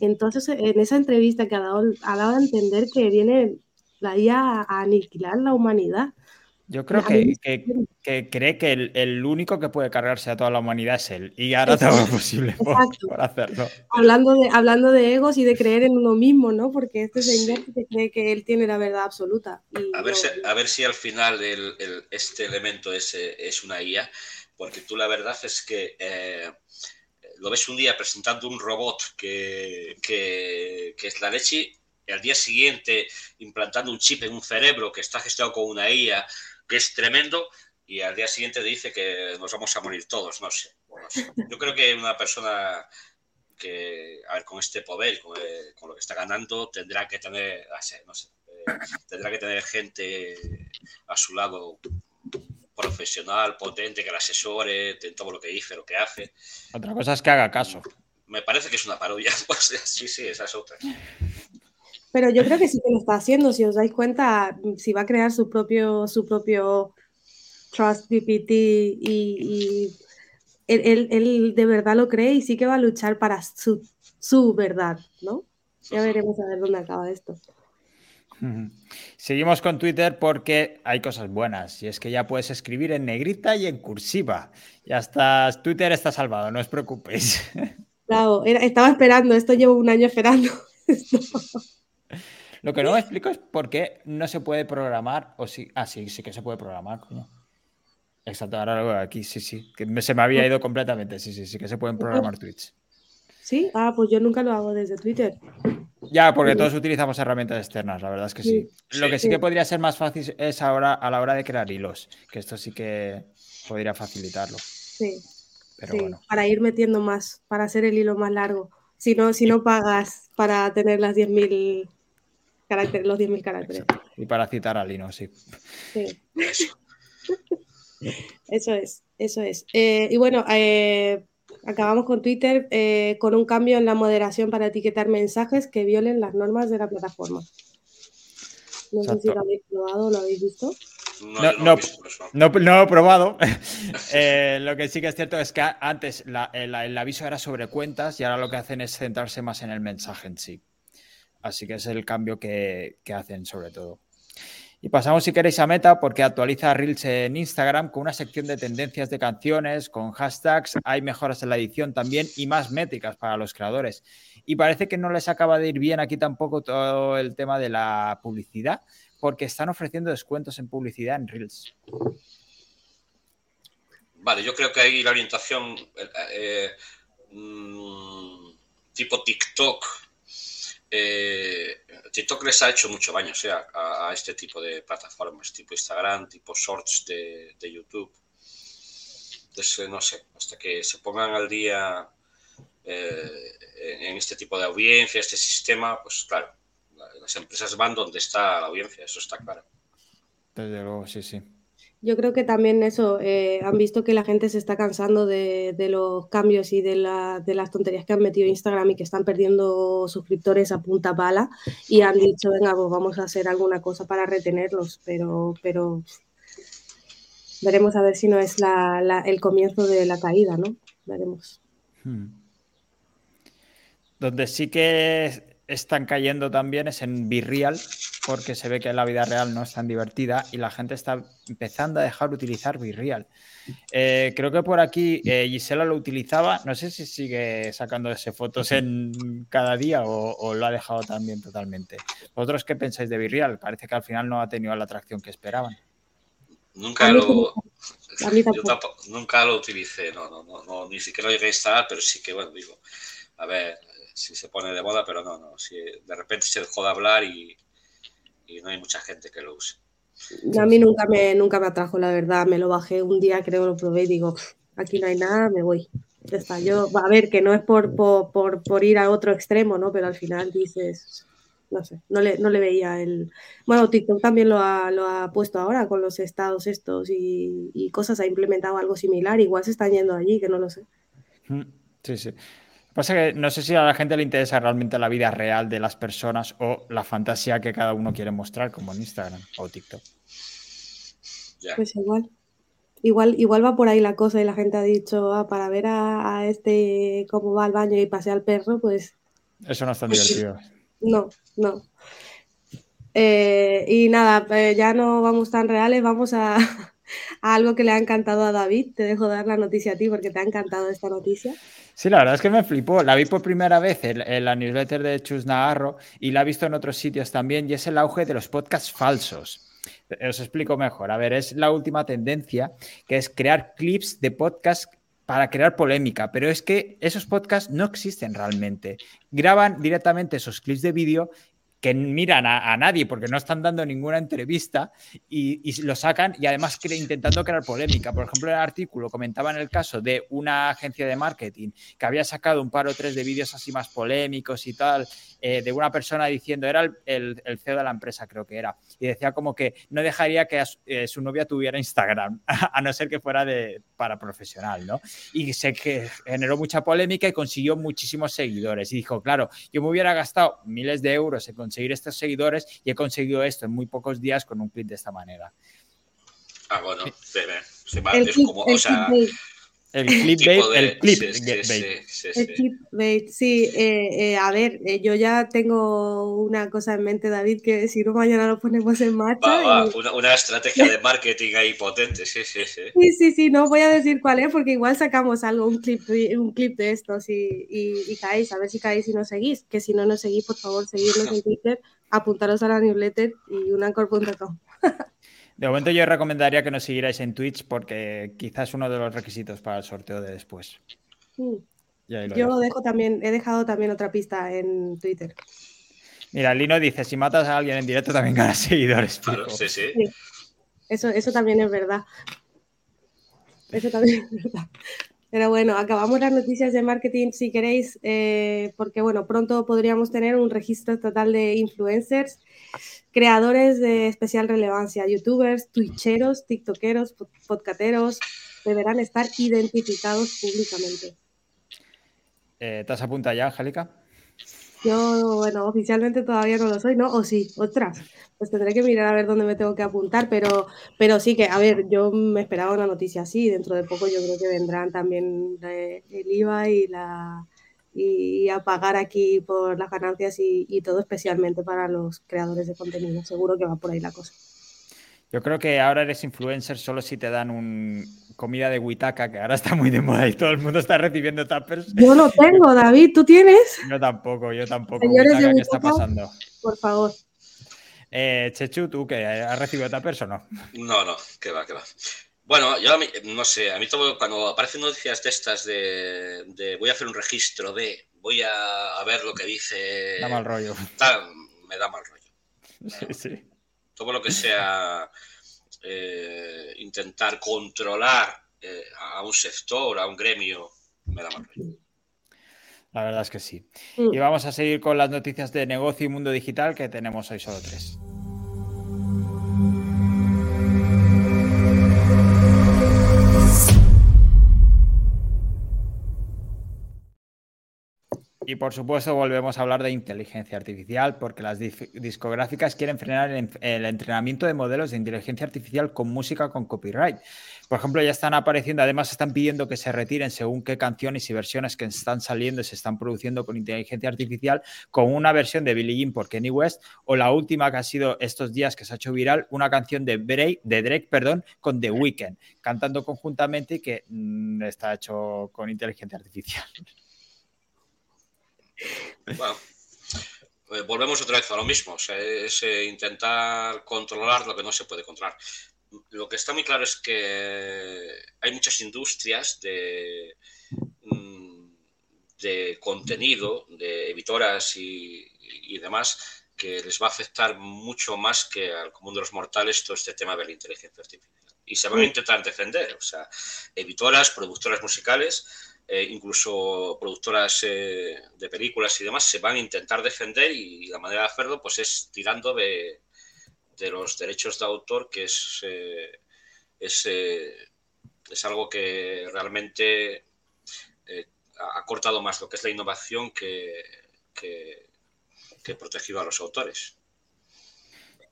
entonces en esa entrevista que ha dado, ha dado a entender que viene la IA a aniquilar la humanidad. Yo creo que, cree que el, único que puede cargarse a toda la humanidad es él y ahora todo lo posible por, hacerlo. Hablando de, hablando de egos y de creer en uno mismo, ¿no? Porque este señor cree que él tiene la verdad absoluta. a, ver si, a ver si al final este elemento es, es una IA, porque tú la verdad es que eh, lo ves un día presentando un robot que, que, que es la leche y al día siguiente implantando un chip en un cerebro que está gestionado con una IA que es tremendo, y al día siguiente dice que nos vamos a morir todos, no sé. Yo creo que una persona que, a ver, con este poder, con, eh, lo que está ganando, tendrá que tener, no sé, eh, tendrá que tener gente a su lado profesional, potente, que la asesore en todo lo que dice, lo que hace. Otra cosa es que haga caso. Me parece que es una parodia. <laughs> Pues, sí, sí, esa es otra. Pero yo creo que sí que lo está haciendo, si os dais cuenta, si va a crear su propio, su propio Trust GPT y, él, de verdad lo cree y sí que va a luchar para su, su verdad, ¿no? Ya veremos a ver dónde acaba esto. Seguimos con Twitter porque hay cosas buenas y es que ya puedes escribir en negrita y en cursiva. Ya estás, Twitter está salvado, no os preocupéis. Claro, estaba esperando, esto llevo un año esperando. <laughs> Lo que no me explico es por qué no se puede programar, o sí, ah, sí, sí que se puede programar, Exacto, ahora lo veo aquí, sí, sí, que se me había ido completamente, sí, sí, sí que se pueden programar tweets. Sí, ah, pues yo nunca lo hago desde Twitter. Ya, porque todos utilizamos herramientas externas, la verdad es que sí. Lo que sí, que podría ser más fácil es ahora a la hora de crear hilos, que esto sí que podría facilitarlo. Sí. Para ir metiendo más, para hacer el hilo más largo. Si no, si no pagas para tener las 10.000 caracteres, los 10.000 caracteres. Y para citar a Lino, sí. <laughs> Eso es, eso es. Eh, y bueno, eh, acabamos con Twitter eh, con un cambio en la moderación para etiquetar mensajes que violen las normas de la plataforma. No sé si lo habéis probado o lo habéis visto. No, no, no, lo he probado. <laughs> Eh, lo que sí que es cierto es que antes el, aviso era sobre cuentas y ahora lo que hacen es centrarse más en el mensaje en sí. Así que es el cambio que, hacen sobre todo. Y pasamos, si queréis, a Meta, porque actualiza Reels en Instagram con una sección de tendencias de canciones, con hashtags, hay mejoras en la edición también y más métricas para los creadores. Y parece que no les acaba de ir bien aquí tampoco todo el tema de la publicidad, porque están ofreciendo descuentos en publicidad en Reels. Vale, yo creo que ahí la orientación eh, eh, mm, tipo TikTok eh, TikTok les ha hecho mucho daño sea, a, este tipo de plataformas, tipo Instagram, tipo Shorts de, YouTube. Entonces, no sé, hasta que se pongan al día eh, en este tipo de audiencia, este sistema, pues claro, las empresas van donde está la audiencia, eso está claro. Desde luego, sí, sí. Yo creo que también eso, eh, han visto que la gente se está cansando de, los cambios y de, las tonterías que han metido Instagram y que están perdiendo suscriptores a punta pala y han dicho, venga, pues vamos a hacer alguna cosa para retenerlos, pero, pero veremos a ver si no es el comienzo de la caída, ¿no? Veremos. Hmm. Donde sí que están cayendo también es en Virreal, porque se ve que la vida real no es tan divertida y la gente está empezando a dejar de utilizar Virreal. Eh, creo que por aquí eh, Gisela lo utilizaba, no sé si sigue sacándose fotos en cada día o, lo ha dejado también totalmente. ¿Vosotros qué pensáis de Virreal? Parece que al final no ha tenido la atracción que esperaban. Nunca lo, nunca lo utilicé, no, no, no, ni siquiera lo llegué a instalar, pero sí que, bueno, digo, a ver, si se pone de moda, pero no, no. Si de repente se dejó de hablar y, no hay mucha gente que lo use. A mí nunca me, nunca me atrajo, la verdad. Me lo bajé un día, creo, lo probé y digo, aquí no hay nada, me voy. Ya está. Yo, a ver, que no es por, por, por, ir a otro extremo, ¿no? Pero al final dices, no sé, no le, no le veía el... Bueno, TikTok también lo ha, lo ha puesto ahora con los estados estos y, y, cosas, ha implementado algo similar, igual se están yendo allí, que no lo sé. Mm, sí, sí. Pasa que no sé si a la gente le interesa realmente la vida real de las personas o la fantasía que cada uno quiere mostrar, como en Instagram o TikTok. Pues igual. Igual, igual va por ahí la cosa y la gente ha dicho, ah, para ver a, este cómo va al baño y pasea al perro, pues... Eso no es tan divertido. No, no. Eh, y nada, eh, ya no vamos tan reales, vamos a, <laughs> a algo que le ha encantado a David. Te dejo dar la noticia a ti porque te ha encantado esta noticia. Sí, la verdad es que me flipó. La vi por primera vez en, la newsletter de Chus Nagarro y la he visto en otros sitios también y es el auge de los podcasts falsos. Os explico mejor. A ver, es la última tendencia que es crear clips de podcast para crear polémica, pero es que esos podcasts no existen realmente. Graban directamente esos clips de vídeo que miran a, nadie porque no están dando ninguna entrevista y, lo sacan y además intentando crear polémica. Por ejemplo, en el artículo comentaba en el caso de una agencia de marketing que había sacado un par o tres de vídeos así más polémicos y tal, eh, de una persona diciendo, era el, CEO de la empresa creo que era, y decía como que no dejaría que eh, su novia tuviera Instagram, <laughs> a no ser que fuera de, para profesional, ¿no? Y se que generó mucha polémica y consiguió muchísimos seguidores. Y dijo, claro, yo me hubiera gastado miles de euros en conseguir estos seguidores y he conseguido esto en muy pocos días con un clip de esta manera. Ah, bueno, se ve. Se va, es como, o sea, el clipbait, el clip El sí. Eh, eh, a ver, eh, yo ya tengo una cosa en mente, David, que si no mañana lo ponemos en marcha. una, estrategia de marketing ahí potente, sí, sí, sí. Sí, sí, sí, no voy a decir cuál es, porque igual sacamos algo, un clip, un clip de estos y, y, caéis, a ver si caéis y no seguís. Que si no nos seguís, por favor, seguidnos en <laughs> Twitter, apuntaros a la newsletter y unancor.com. <laughs> De momento yo recomendaría que nos siguierais en Twitch porque quizás es uno de los requisitos para el sorteo de después. Yo dejo. también, he dejado también otra pista en Twitter. Mira, Lino dice, si matas a alguien en directo también ganas seguidores. sí, sí. Eso, eso también es verdad. Eso también es verdad. Pero bueno, acabamos las noticias de marketing si queréis, eh, porque bueno, pronto podríamos tener un registro total de influencers, creadores de especial relevancia, youtubers, twitcheros, tiktokeros, podcateros, deberán estar identificados públicamente. Eh, ¿Te has apuntado ya, Angélica? Yo, bueno, oficialmente todavía no lo soy, ¿no? O sí, otras. Pues tendré que mirar a ver dónde me tengo que apuntar, pero, pero sí que, a ver, yo me esperaba una noticia así. Dentro de poco yo creo que vendrán también eh, el IVA y la y a pagar aquí por las ganancias y, y todo especialmente para los creadores de contenido. Seguro que va por ahí la cosa. Yo creo que ahora eres influencer solo si te dan un comida de huitaca, que ahora está muy de moda y todo el mundo está recibiendo tuppers. Yo no tengo, David, ¿tú tienes? Yo tampoco, yo tampoco. Señores ¿Qué está pasando? Por favor. Eh, Chechu, ¿tú qué? ¿Has recibido tuppers o no? No, no, que va, que va. Bueno, yo a mí, no sé, a mí todo, cuando aparecen noticias de estas de, voy a hacer un registro de, voy a, ver lo que dice... Da mal rollo. me da mal rollo. Sí, sí todo lo que sea eh, intentar controlar eh, a un sector, a un gremio, me da mal La verdad es que sí. Mm. Y vamos a seguir con las noticias de negocio y mundo digital, que tenemos hoy solo tres. Y por supuesto volvemos a hablar de inteligencia artificial porque las discográficas quieren frenar el, entrenamiento de modelos de inteligencia artificial con música con copyright. Por ejemplo, ya están apareciendo, además están pidiendo que se retiren según qué canciones y versiones que están saliendo y se están produciendo con inteligencia artificial, con una versión de Billie Jean por Kenny West o la última que ha sido estos días que se ha hecho viral, una canción de Drake, de Drake perdón, con The Weeknd, cantando conjuntamente y que mm, está hecho con inteligencia artificial. Bueno, eh, volvemos otra vez a lo mismo, es eh, intentar controlar lo que no se puede controlar. Lo que está muy claro es que hay muchas industrias de, mm, de contenido, de editoras y, demás, que les va a afectar mucho más que al común de los mortales todo este tema de la inteligencia artificial. Y se van a intentar defender, o sea, editoras, productoras musicales, eh, incluso productoras eh, de películas y demás se van a intentar defender y, la manera de hacerlo pues es tirando de, los derechos de autor que es, eh, es, es, algo que realmente ha cortado más lo que es la innovación que, que, que protegido a los autores.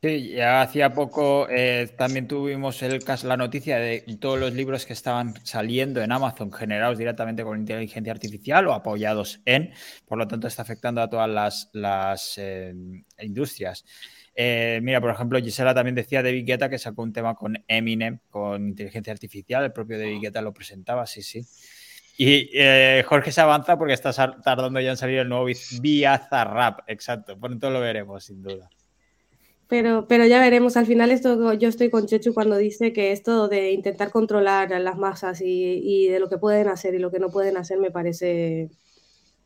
Sí, ya hacía poco eh, también tuvimos el caso, la noticia de todos los libros que estaban saliendo en Amazon generados directamente con inteligencia artificial o apoyados en, por lo tanto está afectando a todas las, eh, industrias. Eh, mira, por ejemplo, Gisela también decía de Guetta que sacó un tema con Eminem, con inteligencia artificial, el propio David Guetta lo presentaba, sí, sí. Y Jorge se avanza porque está tardando ya en salir el nuevo Via Rap, exacto, pronto lo veremos, sin duda. Pero, pero ya veremos, al final esto yo estoy con Chechu cuando dice que esto de intentar controlar a las masas y, de lo que pueden hacer y lo que no pueden hacer me parece,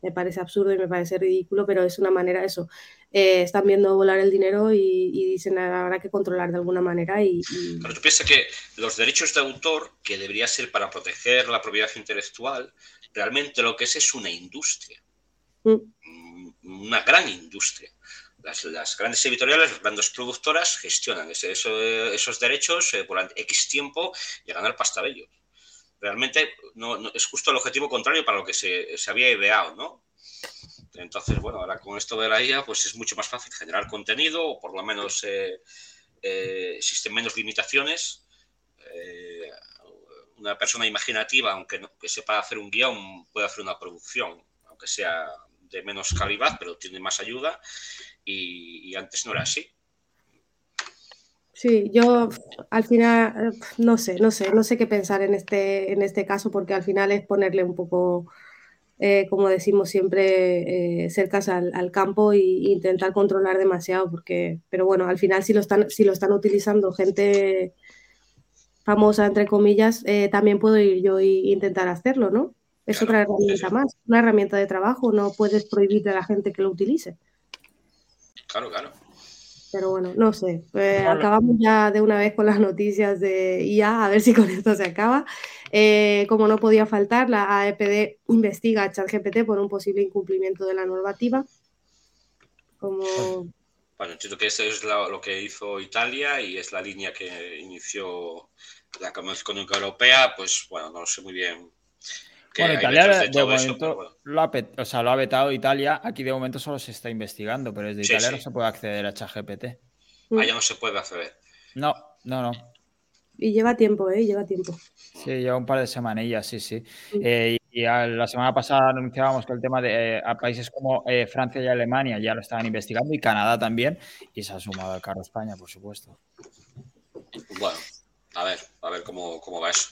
me parece absurdo y me parece ridículo, pero es una manera, eso, eh, están viendo volar el dinero y, dicen habrá que controlar de alguna manera. Y, Pero tú piensas que los derechos de autor, que debería ser para proteger la propiedad intelectual, realmente lo que es es una industria, mm. una gran industria las, grandes editoriales, las grandes productoras gestionan esos derechos eh, por X tiempo y a ganar pasta de ellos. Realmente no, es justo el objetivo contrario para lo que se, había ideado, ¿no? Entonces, bueno, ahora con esto de la IA, pues es mucho más fácil generar contenido, o por lo menos eh, eh, existen menos limitaciones. una persona imaginativa, aunque no, que sepa hacer un guion, puede hacer una producción, aunque sea de menos calidad, pero tiene más ayuda y, antes no era así. Sí, yo al final no sé, no sé, no sé qué pensar en este, en este caso porque al final es ponerle un poco, eh, como decimos siempre, eh, cercas al, campo e intentar controlar demasiado porque, pero bueno, al final si lo están, si lo están utilizando gente famosa, entre comillas, eh, también puedo ir yo e intentar hacerlo, ¿no? Es otra herramienta más, una herramienta de trabajo, no puedes prohibir a la gente que lo utilice. Claro, claro. Pero bueno, no sé. Pues acabamos ya de una vez con las noticias de IA, a ver si con esto se acaba. Eh, como no podía faltar, la AEPD investiga a ChatGPT por un posible incumplimiento de la normativa. Como... Bueno, entiendo que eso es lo, que hizo Italia y es la línea que inició la Comisión Económica Europea. Pues bueno, no sé muy bien. Bueno, Italia de, momento lo, ha, o sea, lo ha vetado Italia. Aquí de momento solo se está investigando, pero desde Italia no se puede acceder a ChatGPT. Allá no se puede acceder. No, no, no. Y lleva tiempo, ¿eh? Lleva tiempo. Sí, lleva un par de semanillas, sí, sí. Eh, y, la semana pasada anunciábamos que el tema de eh, a países como eh, Francia y Alemania ya lo estaban investigando y Canadá también, y se ha sumado el carro España, por supuesto. Bueno, a ver, a ver cómo, cómo va eso.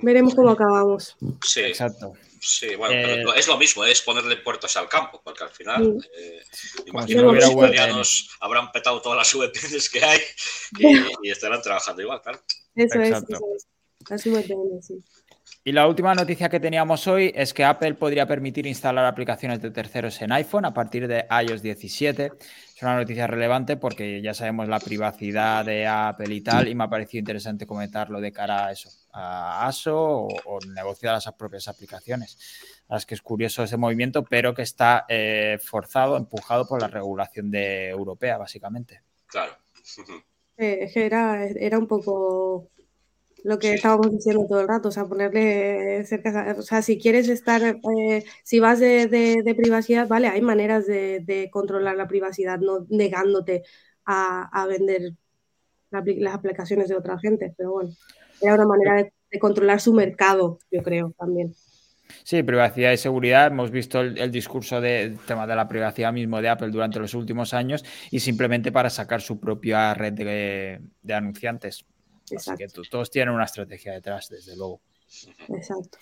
Veremos cómo acabamos. Sí, exacto. Sí, bueno, pero es lo mismo, es ponerle puertos al campo, porque al final, imagino que los italianos habrán petado todas las VPNs que hay y, y estarán trabajando igual, claro. Eso es, eso es. Y la última noticia que teníamos hoy es que Apple podría permitir instalar aplicaciones de terceros en iPhone a partir de iOS 17. Es una noticia relevante porque ya sabemos la privacidad de Apple y tal, y me ha parecido interesante comentarlo de cara a eso, a ASO o, negociar las propias aplicaciones. Es que es curioso ese movimiento, pero que está eh, forzado, empujado por la regulación de europea, básicamente. Claro. Eh, era, era un poco lo que estábamos diciendo todo el rato, o sea, ponerle cerca, o sea, si quieres estar, eh, si vas de, privacidad, vale, hay maneras de, controlar la privacidad, no negándote a, vender las aplicaciones de otra gente, pero bueno, era una manera de controlar su mercado, yo creo, también. Sí, privacidad y seguridad. Hemos visto el, discurso del tema de la privacidad mismo de Apple durante los últimos años y simplemente para sacar su propia red de, anunciantes. Así que todos tienen una estrategia detrás, desde luego. Exacto.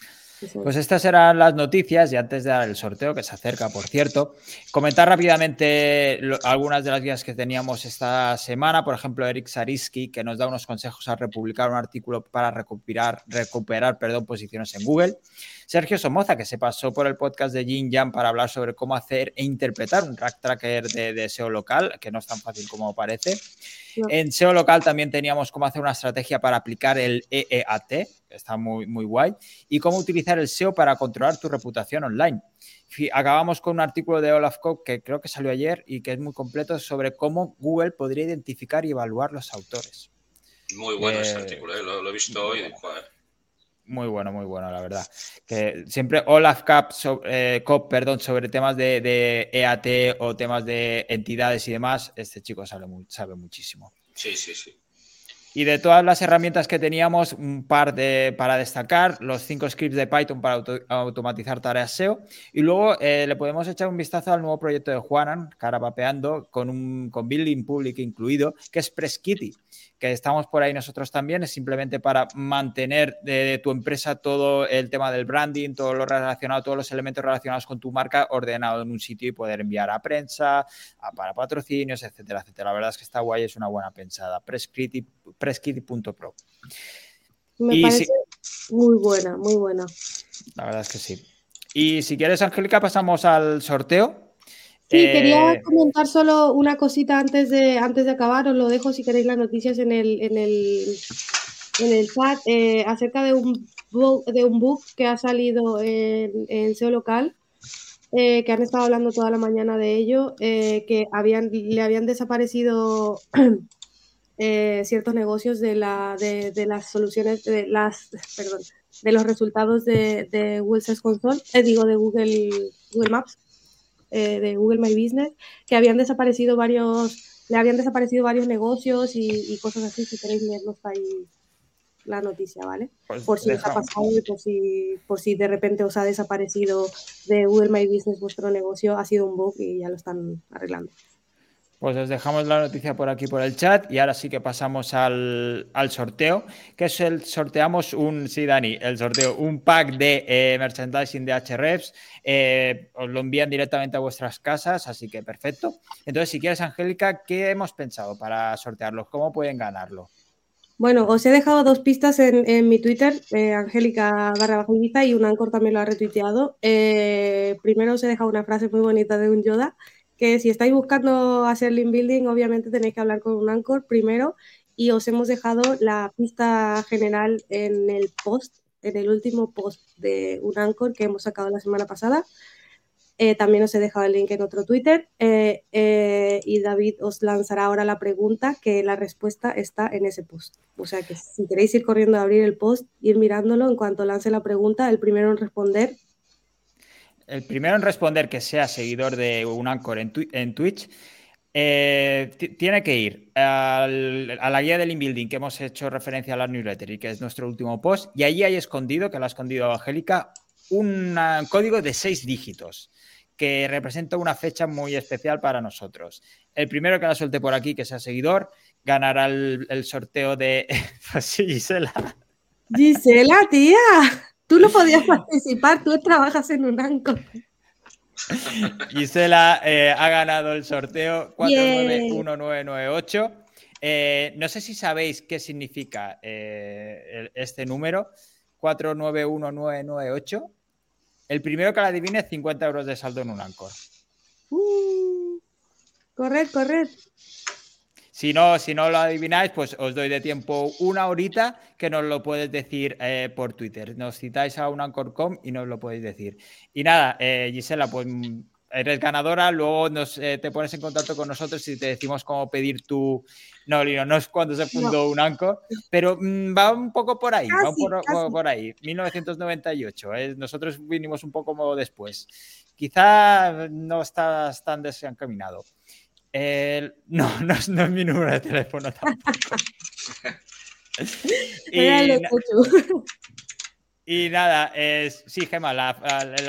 Pues estas eran las noticias y antes de dar el sorteo, que se acerca, por cierto, comentar rápidamente algunas de las guías que teníamos esta semana. Por ejemplo, Eric Sariski, que nos da unos consejos al republicar un artículo para recuperar, recuperar perdón, posiciones en Google. Sergio Somoza, que se pasó por el podcast de Jin Yang para hablar sobre cómo hacer e interpretar un rack tracker de, SEO local, que no es tan fácil como parece. En SEO local también teníamos cómo hacer una estrategia para aplicar el EEAT, que está muy, muy guay, y cómo utilizar el SEO para controlar tu reputación online. Acabamos con un artículo de Olaf Koch que creo que salió ayer y que es muy completo sobre cómo Google podría identificar y evaluar los autores. Muy bueno ese eh, artículo, ¿eh? lo, he visto hoy. Muy bueno, muy bueno, la verdad. Que siempre Olaf Cap, eh, perdón, sobre temas de, EAT e o temas de entidades y demás, este chico sabe, sabe muchísimo. Sí, sí, sí. Y de todas las herramientas que teníamos, un par de para destacar, los cinco scripts de Python para automatizar tareas SEO. Y luego eh, le podemos echar un vistazo al nuevo proyecto de Juanan, Carapapeando, con un con Building Public incluido, que es PressKitty que estamos por ahí nosotros también, es simplemente para mantener de, tu empresa todo el tema del branding, todo lo relacionado, todos los elementos relacionados con tu marca ordenado en un sitio y poder enviar a prensa, para patrocinios, etcétera, etcétera. La verdad es que está guay, es una buena pensada. Presskitty.pro. Me parece muy buena, muy buena. La verdad es que sí. Y si quieres, Angélica, pasamos al sorteo. Sí, quería eh, comentar solo una cosita antes de, antes de acabar, os lo dejo si queréis las noticias en el, en el, en el chat, eh, acerca de un, de un book que ha salido en, en SEO local, eh, que han estado hablando toda la mañana de ello, que habían, le habían desaparecido <clears throat> ciertos negocios de, la, de, de, las soluciones, de las, perdón, de los resultados de, de Google Search Console, digo, de Google, Google Maps eh, de Google My Business, que habían desaparecido varios, le habían desaparecido varios negocios y, cosas así, si queréis leerlos ahí la noticia, ¿vale? Pues por si os ha pasado y por si, por si de repente os ha desaparecido de Google My Business vuestro negocio, ha sido un bug y ya lo están arreglando. Pues os dejamos la noticia por aquí por el chat y ahora sí que pasamos al, sorteo, que es el sorteamos un, sí Dani, el sorteo, un pack de eh, merchandising de HREFs, eh, os lo envían directamente a vuestras casas, así que perfecto. Entonces, si quieres, Angélica, ¿qué hemos pensado para sortearlos? ¿Cómo pueden ganarlo? Bueno, os he dejado dos pistas en, mi Twitter, eh, Angélica barra y un Ancor también lo ha retuiteado. primero os he dejado una frase muy bonita de un Yoda que si estáis buscando hacer link building, obviamente tenéis que hablar con un Anchor primero y os hemos dejado la pista general en el post, en el último post de un Anchor que hemos sacado la semana pasada. Eh, también os he dejado el link en otro Twitter eh, eh, y David os lanzará ahora la pregunta que la respuesta está en ese post. O sea que si queréis ir corriendo a abrir el post, ir mirándolo en cuanto lance la pregunta, el primero en responder. El primero en responder que sea seguidor de un Anchor en, Twitch tiene que ir a la guía del inbuilding que hemos hecho referencia a la newsletter y que es nuestro último post. Y allí hay escondido, que lo ha escondido Angélica, un código de seis dígitos que representa una fecha muy especial para nosotros. El primero que la suelte por aquí, que sea seguidor, ganará el, sorteo de <laughs> Gisela. Gisela, tía, tú no <laughs> podías participar, tú trabajas en un banco. Gisela eh, ha ganado el sorteo 491998. Eh, no sé si sabéis qué significa eh, este número, 491998. El primero que la adivine, 50 euros de saldo en un Anchor. Uh, corred, corred. Si no, si no lo adivináis, pues os doy de tiempo una horita que nos lo puedes decir eh, por Twitter. Nos citáis a un Anchor.com y nos lo podéis decir. Y nada, eh, Gisela, pues eres ganadora, luego nos, eh, te pones en contacto con nosotros y te decimos cómo pedir tu... No, Lino, no es cuando se fundó un ANCO, pero mm, va un poco por ahí, va un poco por ahí, 1998, ¿eh? nosotros vinimos un poco después. Quizá no estás tan desencaminado. No, <laughs> no, es mi número de teléfono tampoco. <laughs> Y nada, es, sí, Gema, la,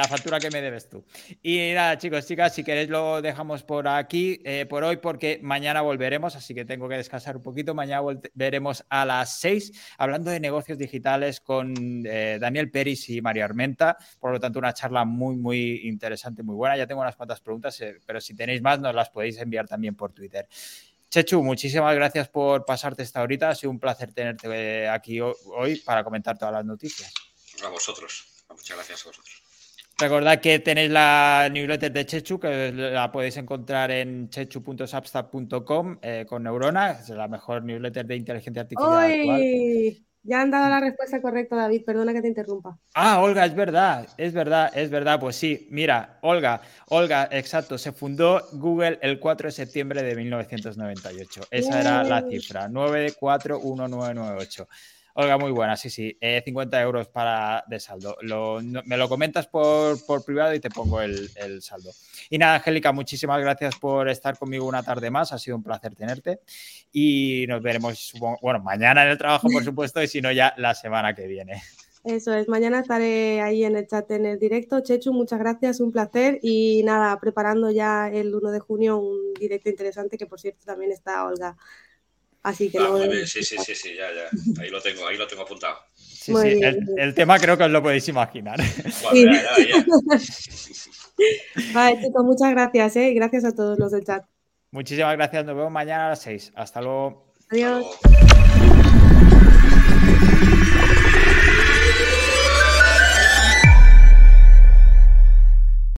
factura que me debes tú. Y nada, chicos, chicas, si queréis lo dejamos por aquí, eh, por hoy, porque mañana volveremos, así que tengo que descansar un poquito. Mañana volveremos a las 6 hablando de negocios digitales con eh, Daniel Peris y María Armenta. Por lo tanto, una charla muy, muy interesante, muy buena. Ya tengo unas cuantas preguntas, eh, pero si tenéis más, nos las podéis enviar también por Twitter. Chechu, muchísimas gracias por pasarte esta horita. Ha sido un placer tenerte aquí hoy para comentar todas las noticias. A vosotros. Muchas gracias a vosotros. Recordad que tenéis la newsletter de Chechu, que la podéis encontrar en chechu.substack.com eh, con Neurona, es la mejor newsletter de inteligencia artificial. Ya han dado la respuesta correcta, David, perdona que te interrumpa. Ah, Olga, es verdad, es verdad, es verdad. Pues sí, mira, Olga, Olga, exacto, se fundó Google el 4 de septiembre de 1998. Esa era la cifra, 941998. Olga, muy buena, sí, sí. 50 eh, euros para de saldo. me lo comentas por, privado y te pongo el, saldo. Y nada, Angélica, muchísimas gracias por estar conmigo una tarde más. Ha sido un placer tenerte. Y nos veremos, bueno, mañana en el trabajo, por supuesto, y si no, ya la semana que viene. Eso es, mañana estaré ahí en el chat en el directo. Chechu, muchas gracias, un placer. Y nada, preparando ya el 1 de junio un directo interesante que por cierto también está Olga Así que ah, Sí, sí, sí, sí, ya, ya. Ahí lo tengo, ahí lo tengo apuntado. Sí, sí. El, tema creo que os lo podéis imaginar. vale, <laughs> chicos, muchas gracias, ¿eh? Gracias a todos los del chat. Muchísimas gracias. Nos vemos mañana a las 6. Hasta luego. Adiós.